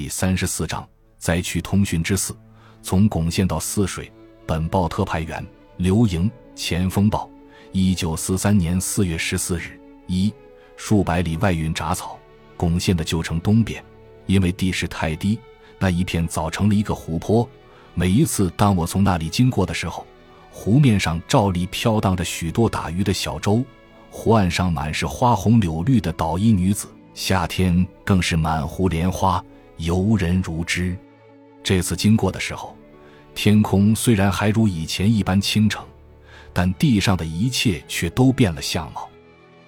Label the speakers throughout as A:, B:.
A: 第三十四章灾区通讯之四，从巩县到泗水。本报特派员刘莹，前锋报。一九四三年四月十四日，一数百里外运杂草。巩县的旧城东边，因为地势太低，那一片早成了一个湖泊。每一次当我从那里经过的时候，湖面上照例飘荡着许多打鱼的小舟，湖岸上满是花红柳绿的捣衣女子。夏天更是满湖莲花。游人如织。这次经过的时候，天空虽然还如以前一般清澄，但地上的一切却都变了相貌。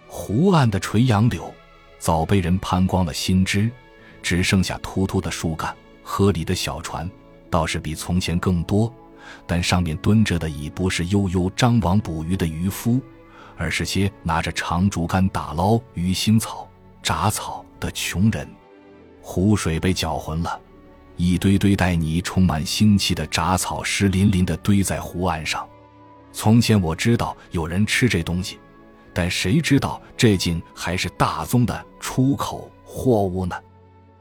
A: 湖岸的垂杨柳早被人攀光了新枝，只剩下秃秃的树干。河里的小船倒是比从前更多，但上面蹲着的已不是悠悠张网捕鱼的渔夫，而是些拿着长竹竿打捞鱼腥草、杂草的穷人。湖水被搅浑了，一堆堆带泥、充满腥气的杂草湿淋淋地堆在湖岸上。从前我知道有人吃这东西，但谁知道这竟还是大宗的出口货物呢？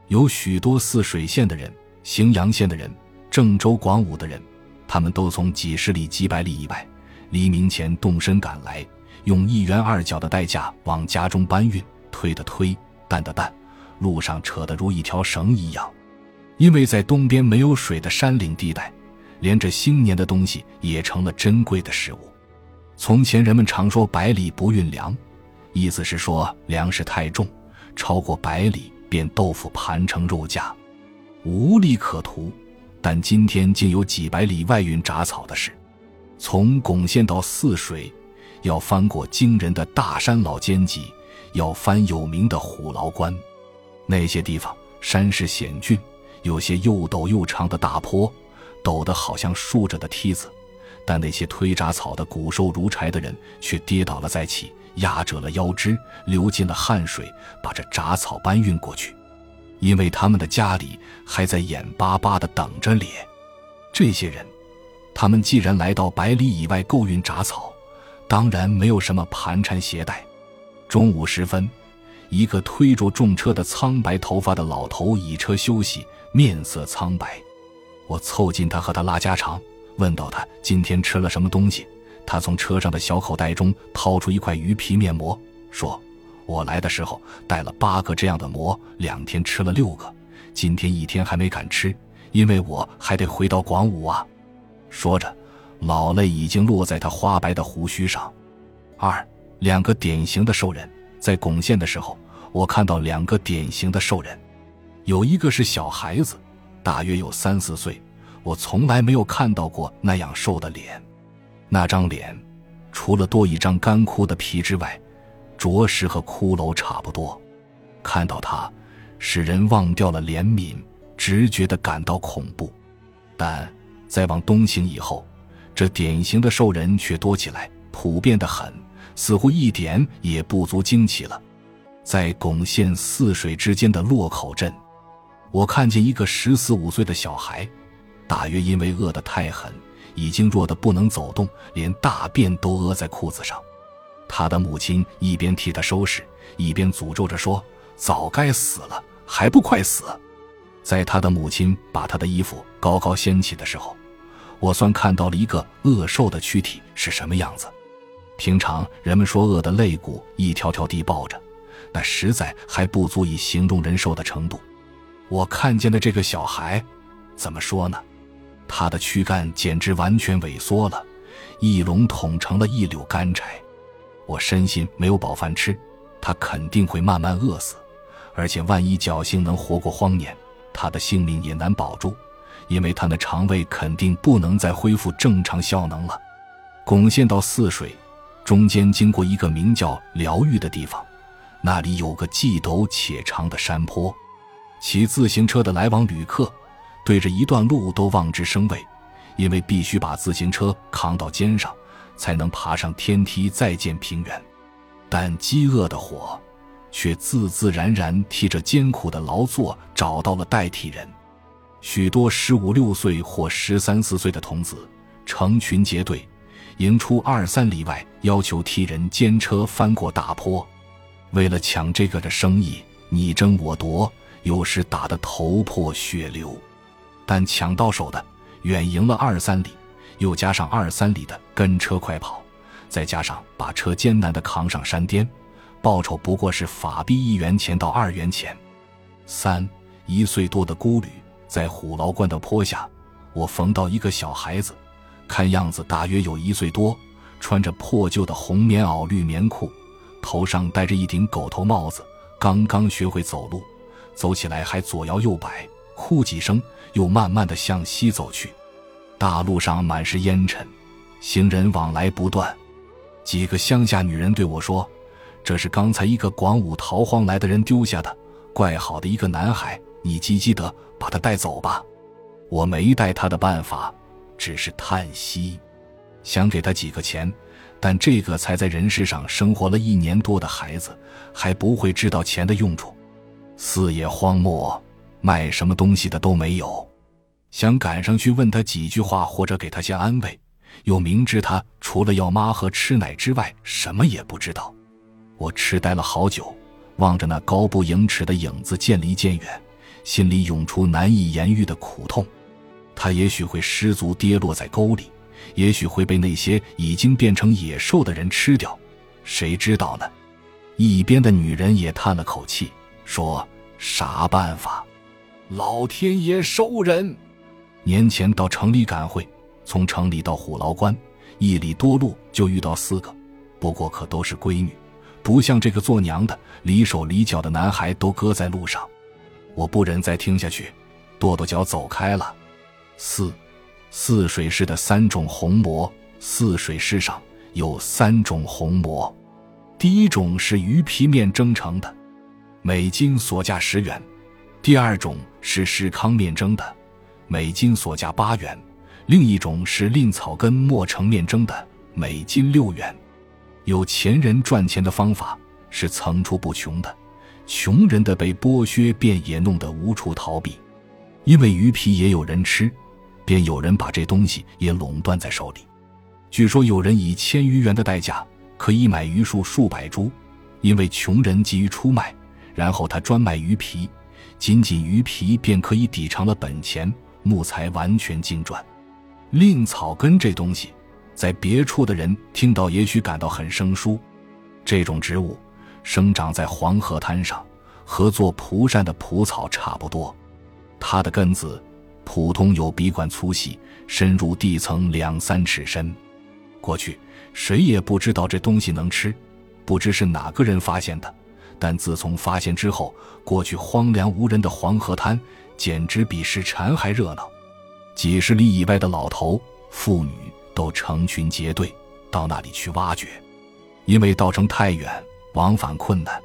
A: 有许多泗水县的人、荥阳县的人、郑州、广武的人，他们都从几十里、几百里以外，黎明前动身赶来，用一元二角的代价往家中搬运，推的推，担的担。路上扯得如一条绳一样，因为在东边没有水的山岭地带，连这新年的东西也成了珍贵的食物。从前人们常说“百里不运粮”，意思是说粮食太重，超过百里便豆腐盘成肉架，无利可图。但今天竟有几百里外运杂草的事。从巩县到泗水，要翻过惊人的大山老尖脊，要翻有名的虎牢关。那些地方山势险峻，有些又陡又长的大坡，陡得好像竖着的梯子。但那些推铡草的骨瘦如柴的人却跌倒了再起，压折了腰肢，流尽了汗水，把这铡草搬运过去，因为他们的家里还在眼巴巴地等着咧。这些人，他们既然来到百里以外购运铡草，当然没有什么盘缠携带。中午时分。一个推着重车的苍白头发的老头倚车休息，面色苍白。我凑近他和他拉家常，问到他今天吃了什么东西。他从车上的小口袋中掏出一块鱼皮面膜，说：“我来的时候带了八个这样的馍，两天吃了六个，今天一天还没敢吃，因为我还得回到广武啊。”说着，老泪已经落在他花白的胡须上。二两个典型的兽人。在巩县的时候，我看到两个典型的兽人，有一个是小孩子，大约有三四岁，我从来没有看到过那样瘦的脸。那张脸，除了多一张干枯的皮之外，着实和骷髅差不多。看到他，使人忘掉了怜悯，直觉的感到恐怖。但再往东行以后，这典型的兽人却多起来，普遍的很。似乎一点也不足惊奇了。在巩县泗水之间的洛口镇，我看见一个十四五岁的小孩，大约因为饿得太狠，已经弱得不能走动，连大便都屙在裤子上。他的母亲一边替他收拾，一边诅咒着说：“早该死了，还不快死！”在他的母亲把他的衣服高高掀起的时候，我算看到了一个饿瘦的躯体是什么样子。平常人们说饿的肋骨一条条地抱着，那实在还不足以形容人瘦的程度。我看见的这个小孩，怎么说呢？他的躯干简直完全萎缩了，一笼统成了一绺干柴。我深信没有饱饭吃，他肯定会慢慢饿死。而且万一侥幸能活过荒年，他的性命也难保住，因为他的肠胃肯定不能再恢复正常效能了。巩县到泗水。中间经过一个名叫疗愈的地方，那里有个既陡且长的山坡。骑自行车的来往旅客，对着一段路都望之生畏，因为必须把自行车扛到肩上，才能爬上天梯再见平原。但饥饿的火，却自自然然替这艰苦的劳作找到了代替人。许多十五六岁或十三四岁的童子，成群结队。迎出二三里外，要求替人肩车翻过大坡。为了抢这个的生意，你争我夺，有时打得头破血流。但抢到手的远赢了二三里，又加上二三里的跟车快跑，再加上把车艰难地扛上山巅，报酬不过是法币一元钱到二元钱。三一岁多的孤旅在虎牢关的坡下，我逢到一个小孩子，看样子大约有一岁多，穿着破旧的红棉袄、绿棉裤，头上戴着一顶狗头帽子，刚刚学会走路，走起来还左摇右摆，哭几声，又慢慢的向西走去。大路上满是烟尘，行人往来不断。几个乡下女人对我说：“这是刚才一个广武逃荒来的人丢下的。”怪好的一个男孩，你积积德把他带走吧。我没带他的办法，只是叹息，想给他几个钱，但这个才在人世上生活了一年多的孩子，还不会知道钱的用处。四野荒漠，卖什么东西的都没有。想赶上去问他几句话，或者给他些安慰，又明知他除了要妈和吃奶之外，什么也不知道。我痴呆了好久。望着那高不盈尺的影子渐离渐远，心里涌出难以言喻的苦痛。他也许会失足跌落在沟里，也许会被那些已经变成野兽的人吃掉，谁知道呢？一边的女人也叹了口气，说：“啥办法？老天爷收人。”年前到城里赶会，从城里到虎牢关，一里多路就遇到四个，不过可都是闺女。不像这个做娘的，离手离脚的男孩都搁在路上，我不忍再听下去，跺跺脚走开了。四，泗水市的三种红馍。泗水市上有三种红馍，第一种是鱼皮面蒸成的，每斤所价十元；第二种是石糠面蒸的，每斤所价八元；另一种是蔺草根磨成面蒸的，每斤六元。有钱人赚钱的方法是层出不穷的，穷人的被剥削便也弄得无处逃避，因为鱼皮也有人吃，便有人把这东西也垄断在手里。据说有人以千余元的代价可以买榆树数百株，因为穷人急于出卖，然后他专卖鱼皮，仅仅鱼皮便可以抵偿了本钱，木材完全净赚。蔺草根这东西。在别处的人听到，也许感到很生疏。这种植物生长在黄河滩上，和做蒲扇的蒲草差不多。它的根子普通有笔管粗细，深入地层两三尺深。过去谁也不知道这东西能吃，不知是哪个人发现的。但自从发现之后，过去荒凉无人的黄河滩简直比石蝉还热闹。几十里以外的老头妇女。都成群结队到那里去挖掘，因为道程太远，往返困难，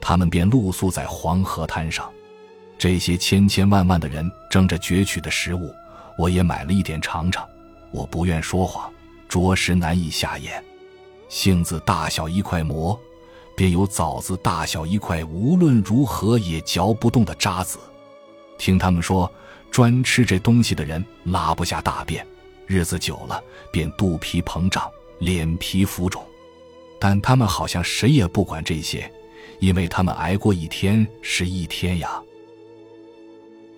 A: 他们便露宿在黄河滩上。这些千千万万的人争着攫取的食物，我也买了一点尝尝。我不愿说谎，着实难以下咽。杏子大小一块馍，便有枣子大小一块，无论如何也嚼不动的渣子。听他们说，专吃这东西的人拉不下大便。日子久了，便肚皮膨胀，脸皮浮肿，但他们好像谁也不管这些，因为他们挨过一天是一天呀。